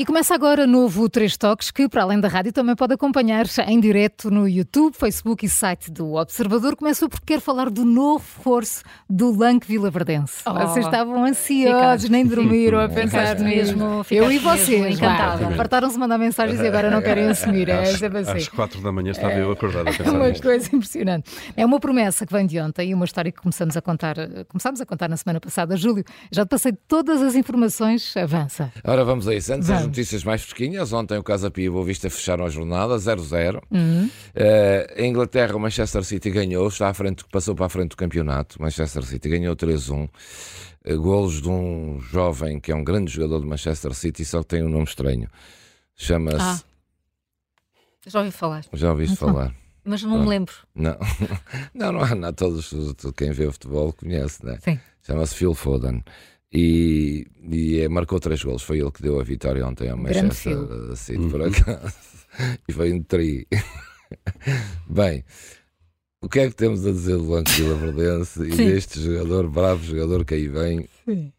E começa agora novo Três Toques, que para além da rádio também pode acompanhar em direto no YouTube, Facebook e site do Observador. Começou porque quer falar do novo reforço do Lanque Vila Verdense. Oh, vocês estavam ansiosos, nem dormiram a pensar mesmo. Eu e vocês, encantada. Fartaram-se mandar mensagens e agora não querem assumir. É sempre assim. Às quatro da manhã estava é, eu acordado a pensar. É uma coisa impressionante. É uma promessa que vem de ontem e uma história que começamos a contar, começámos a contar na semana passada. Júlio, já te passei todas as informações, avança. Ora, vamos a isso. Antes vamos notícias mais fresquinhas. Ontem o Casa Pia e Boa Vista fecharam a jornada 0-0. Uhum. Uh, em Inglaterra, o Manchester City ganhou, está à frente, passou para a frente do campeonato. O Manchester City ganhou 3-1. Uh, eh, golos de um jovem que é um grande jogador do Manchester City, só que tem um nome estranho. Chama-se. Ah. Já ouvi falar. Já ouviste então, falar. Mas não me lembro. Não, não, não há nada. Todos, quem vê o futebol conhece, né? Sim. Chama-se Phil Foden e, e é, marcou três gols. Foi ele que deu a vitória ontem ao Manchester City, uhum. por acaso. e foi um tri. Bem, o que é que temos a dizer do Banco Vila Verdense e deste jogador, bravo jogador que aí vem? Sim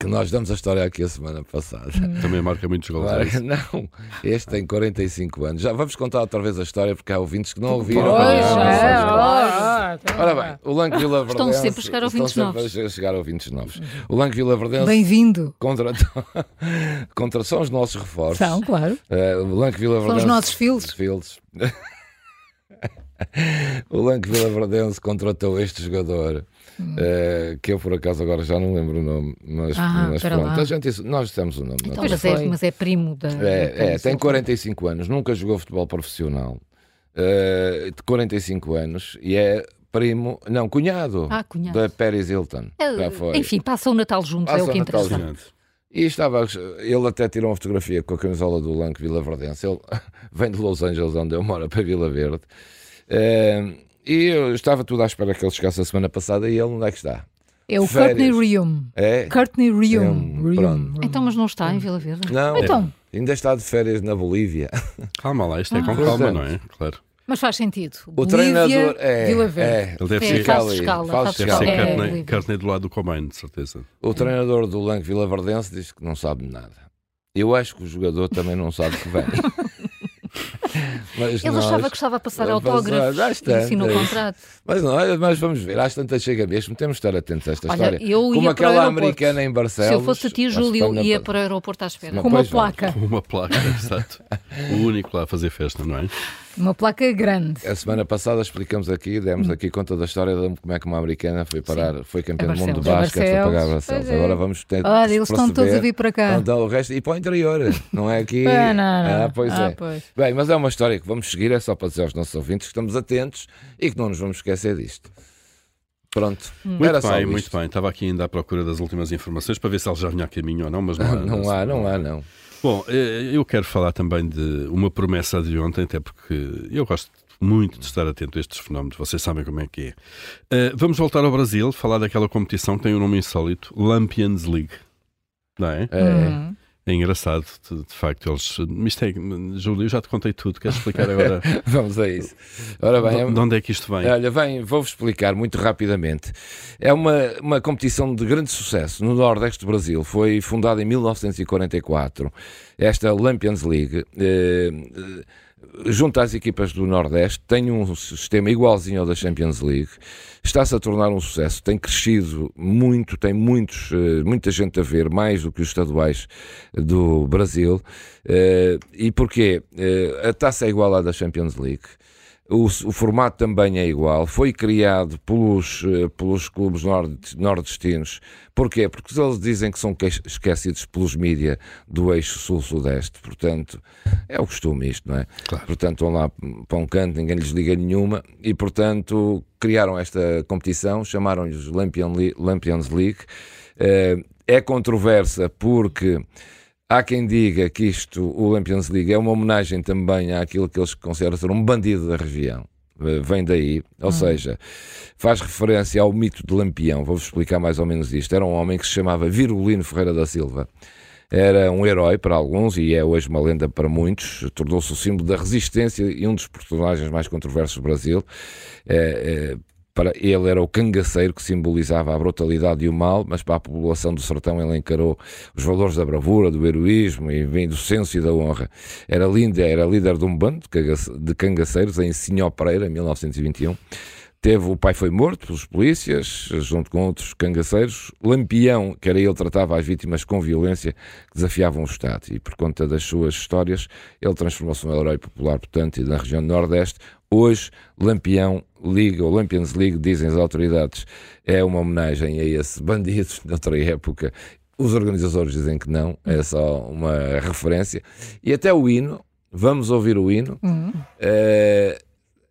que nós damos a história aqui a semana passada. Hum. Também marca muitos gols. Marca, é não, este tem 45 anos. Já vamos contar outra vez a história porque há ouvintes que não ouviram. Pois, é, Ora bem, o Lanque Vila Verdense. Estão sempre a chegar ouvintes novos. a chegar ouvintes novos. O Lanque Vila Verdense. Bem-vindo. Contra, contra são os nossos reforços. São, claro. Uh, o Lanque Vila Verdense. São os nossos filhos. filhos. o Lanque Vila Verdense contratou este jogador Uh, que eu por acaso agora já não lembro o nome, mas, ah, mas pronto, a gente, nós dissemos o nome. Então, mas, é, mas, é, primo da. É, é tem 45 anos, nunca jogou futebol profissional, uh, de 45 anos e é primo, não, cunhado, ah, cunhado. da Paris Hilton. É, enfim, passa o Natal juntos, passa é o que interessa. E estava, ele até tirou uma fotografia com a camisola do Lanque Vila Verdense. Ele vem de Los Angeles, onde eu moro, para Vila Verde. Uh, e eu estava tudo à espera que ele chegasse a semana passada e ele onde é que está? É o Courtney Rium. É? Courtney Rium. É um, Então, mas não está em Vila Verde? Não. Então. É. Ainda está de férias na Bolívia. Calma lá, isto é ah. com calma, não é? Claro. Mas faz sentido. O Bolívia, treinador é. Vila Verde. É, ele deve ser, faz escala, faz deve ser é, Courtney, do lado do Combine, de certeza. O treinador do Lanque Vila Verdense diz que não sabe nada. Eu acho que o jogador também não sabe que vem. Mas Ele nós, achava que estava a passar autógrafos e assinou o contrato. Mas, não, mas vamos ver, às tantas chega mesmo, temos de estar atentos a esta Olha, história. Eu Como aquela americana em Barcelos. Se eu fosse a ti, Júlio, ia para o aeroporto à espera. Com uma placa. Com uma placa, exato. o único lá a fazer festa, não é? Uma placa grande. A semana passada explicamos aqui, demos hum. aqui conta da história de como é que uma americana foi parar, Sim. foi campeã do mundo de basquete, foi pagar Barcelos. É. Agora vamos ter. Olha, eles estão todos a vir para cá. Então, o resto, e para o interior, não é aqui. Ah, não, não. Ah, pois ah, é. Pois. Bem, mas é uma história que vamos seguir, é só para dizer aos nossos ouvintes que estamos atentos e que não nos vamos esquecer disto. Pronto. Hum. Muito Era bem, muito bem. Estava aqui ainda à procura das últimas informações para ver se ela já vinha a caminho ou não, mas não há. não, há, não há, não. Bom, eh, eu quero falar também de uma promessa de ontem, até porque eu gosto muito de estar atento a estes fenómenos, vocês sabem como é que é. Uh, vamos voltar ao Brasil, falar daquela competição que tem um nome insólito, Lampions League. Não é? É. Uhum. É engraçado, de, de, facto, eles. É, Júlio, eu já te contei tudo, queres explicar agora? Vamos a isso. Ora bem, de, onde é que isto vem? Olha, vem, vou-vos explicar muito rapidamente. É uma, uma competição de grande sucesso no Nordeste do Brasil. Foi fundada em 1944. Esta Lampions League. Eh, junto às equipas do Nordeste, tem um sistema igualzinho ao da Champions League, está-se a tornar um sucesso, tem crescido muito, tem muitos, eh, muita gente a ver, mais do que os estaduais do Brasil. Eh, e porquê? Eh, a taça é igual à da Champions League. O, o, formato também é igual, foi criado pelos, eh, pelos clubes nord, nordestinos. Porquê? Porque eles dizem que são esquecidos pelos mídia do eixo sul-sudeste. Portanto, é o costume isto, não é? Claro. Portanto, vão lá para um canto, ninguém lhes liga nenhuma e, portanto, criaram esta competição, chamaram-lhes Lampions League. Eh, é controversa porque Há quem diga que isto, o Champions League, é uma homenagem também àquilo que eles consideram ser um bandido da região. Eh, vem daí, ou hum. seja, faz referência ao mito de Lampião. Vou-vos explicar mais ou menos isto. Era um homem que se chamava Virgulino Ferreira da Silva. Era um herói para alguns e é hoje uma lenda para muitos. Tornou-se o símbolo da resistência e um dos personagens mais controversos do Brasil. É, é, para ele era o cangaceiro que simbolizava a brutalidade e o mal, mas para a população do sertão ele encarou os valores da bravura, do heroísmo e do senso e da honra. Era linda, era líder de um bando de cangaceiros em Sinhó Pereira, em 1921. Teve, o pai foi morto pelos polícias, junto com outros cangaceiros. Lampião, que era ele, tratava as vítimas com violência que desafiavam o Estado. E por conta das suas histórias, ele transformou-se num herói popular, portanto, e na região do Nordeste. Hoje, Lampião League, ou Lampions League, dizem as autoridades, é uma homenagem a esse bandido de outra época. Os organizadores dizem que não, é só uma referência. E até o hino, vamos ouvir o hino. Uhum. É,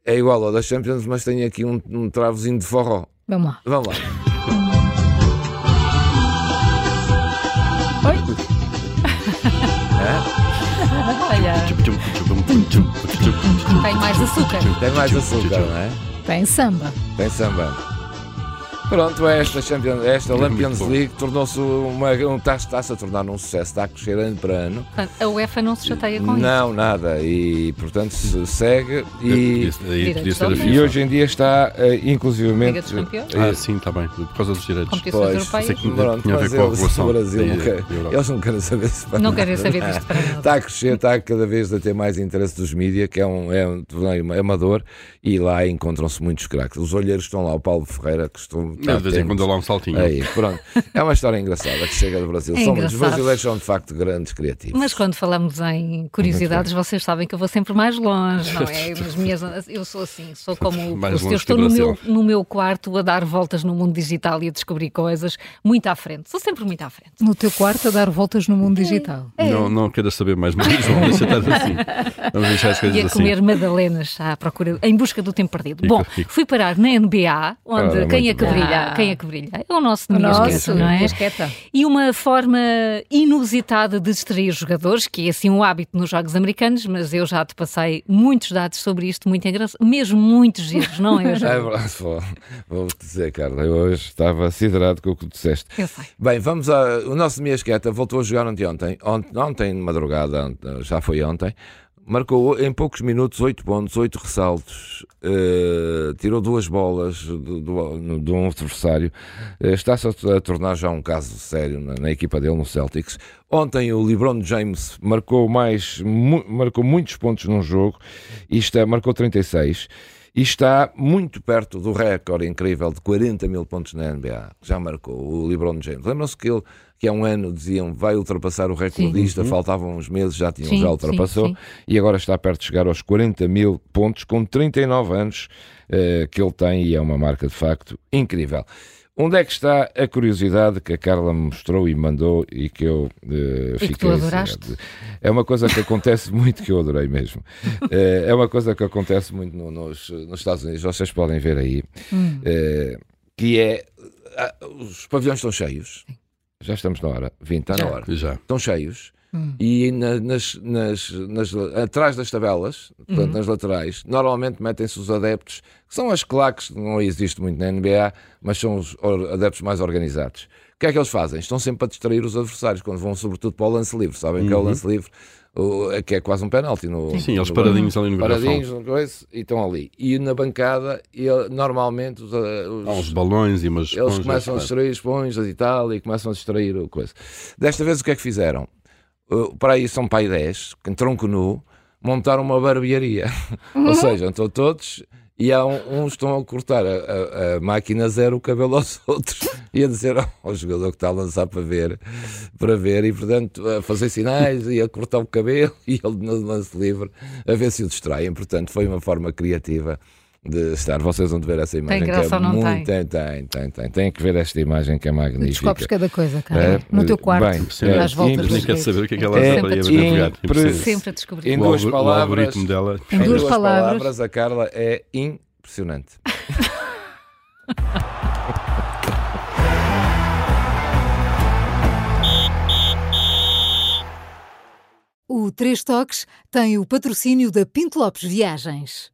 é igual ao da Champions, mas tem aqui um, um travozinho de forró. Vamos lá. Vamos lá. Oi? Olha. Tem mais açúcar. Tem mais açúcar, não é? Tem samba. Tem samba. Pronto, esta, Champions, esta Champions League tornou-se uma. Está-se a tornar um sucesso, está a crescer ano para ano. A UEFA não se chateia com não, isso. Não, nada. E portanto se segue. E, e hoje em dia está, uh, inclusivamente. Ah, sim, está bem. Por causa dos direitos. Pois, europeias. Que pronto, tinha a ver com a regulação. Brasil, nunca, eles não querem saber se Não querem saber disto para nada. Está a crescer, está cada vez a ter mais interesse dos mídias, que é um, é um torneio amador, e lá encontram-se muitos craques. Os olheiros estão lá, o Paulo Ferreira, que estão. Não, de vez em quando lá um saltinho. Aí, pronto. É uma história engraçada que chega do Brasil. É Somos, os brasileiros são de facto grandes criativos. Mas quando falamos em curiosidades, vocês sabem que eu vou sempre mais longe, não é? Nas minhas, eu sou assim, sou como mais eu estou no meu, no meu quarto a dar voltas no mundo digital e a descobrir coisas muito à frente. Sou sempre muito à frente. No teu quarto a dar voltas no mundo é, digital. É. Não, não quero saber mais, mas vamos deixar assim. Vamos deixar as coisas e a assim. comer madalenas à procura, em busca do tempo perdido. Bom, fui parar na NBA, onde quem é que brilha? Quem é que brilha? É o nosso o nosso, não é? E uma forma inusitada de distrair os jogadores, que é assim um hábito nos jogos americanos, mas eu já te passei muitos dados sobre isto, muito engraçado, mesmo muitos giros, não é? É vou-te dizer, Carla, eu hoje estava siderado com o que tu disseste. Eu sei. Bem, vamos a. O nosso Miasqueta voltou a jogar ontem, ontem, ontem, de madrugada, já foi ontem marcou em poucos minutos 8 pontos, 8 ressaltos, uh, tirou duas bolas do um adversário, uh, está-se a, tornar já um caso sério na, na, equipa dele no Celtics. Ontem o LeBron James marcou mais, mu marcou muitos pontos num jogo. E está, marcou 36 e está muito perto do recorde incrível de 40 mil pontos na NBA. Já marcou o LeBron James. Lembram-se que ele, que há um ano diziam vai ultrapassar o recordista, sim. faltavam uns meses, já tinham, sim, já ultrapassou, sim, e agora está perto de chegar aos 40 mil pontos, com 39 anos uh, que ele tem, e é uma marca de facto incrível. Onde é que está a curiosidade que a Carla me mostrou e mandou e que eu uh, fiquei. E que tu adoraste? É uma coisa que acontece muito, que eu adorei mesmo. Uh, é uma coisa que acontece muito no, nos, nos, Estados Unidos, vocês podem ver aí, hum. uh, que é. os pavilhões estão cheios. Já estamos na hora, 20, está na hora. Já. Estão cheios. Hum. E na, nas, nas, nas, atrás das tabelas, portanto, uhum. nas laterais, normalmente metem-se os adeptos, que são as claques, não existe muito na NBA, mas são os adeptos mais organizados. O que é que eles fazem? Estão sempre a distrair os adversários, quando vão sobretudo para o lance livre. Sabem uhum. que é o lance livre? O, que é quase um penalti. No, Sim, eles paradinhos ali no Paradinhos no coisa, e estão ali. E na bancada, ele, normalmente, os, os, Há uns balões e umas Eles começam a distrair esponjas e tal, e começam a distrair o coisa. Desta vez, o que é que fizeram? Para aí são pai 10, em tronco nu, montaram uma barbearia. Uhum. Ou seja, estão todos e há um, uns estão a cortar a, a, a, máquina zero o cabelo aos outros e a dizer ao jogador que está a lançar para ver, para ver e portanto a fazer sinais e a cortar o cabelo e ele no lance livre a ver se o distraem. Portanto, foi uma forma criativa de estar. Vocês vão ver essa imagem tem que é muito. Tem? Tem, tem, tem, tem. Que ver esta imagem que é magnífica. Descobres cada coisa, cara. É, no teu quarto, bem, é, às voltas. Nem quer saber o que é que ela é, está a Sempre a descobrir. Em duas palavras, dela. Em duas, palavras, a Carla é impressionante. novo Três Toques tem o patrocínio da Pinto Lopes Viagens.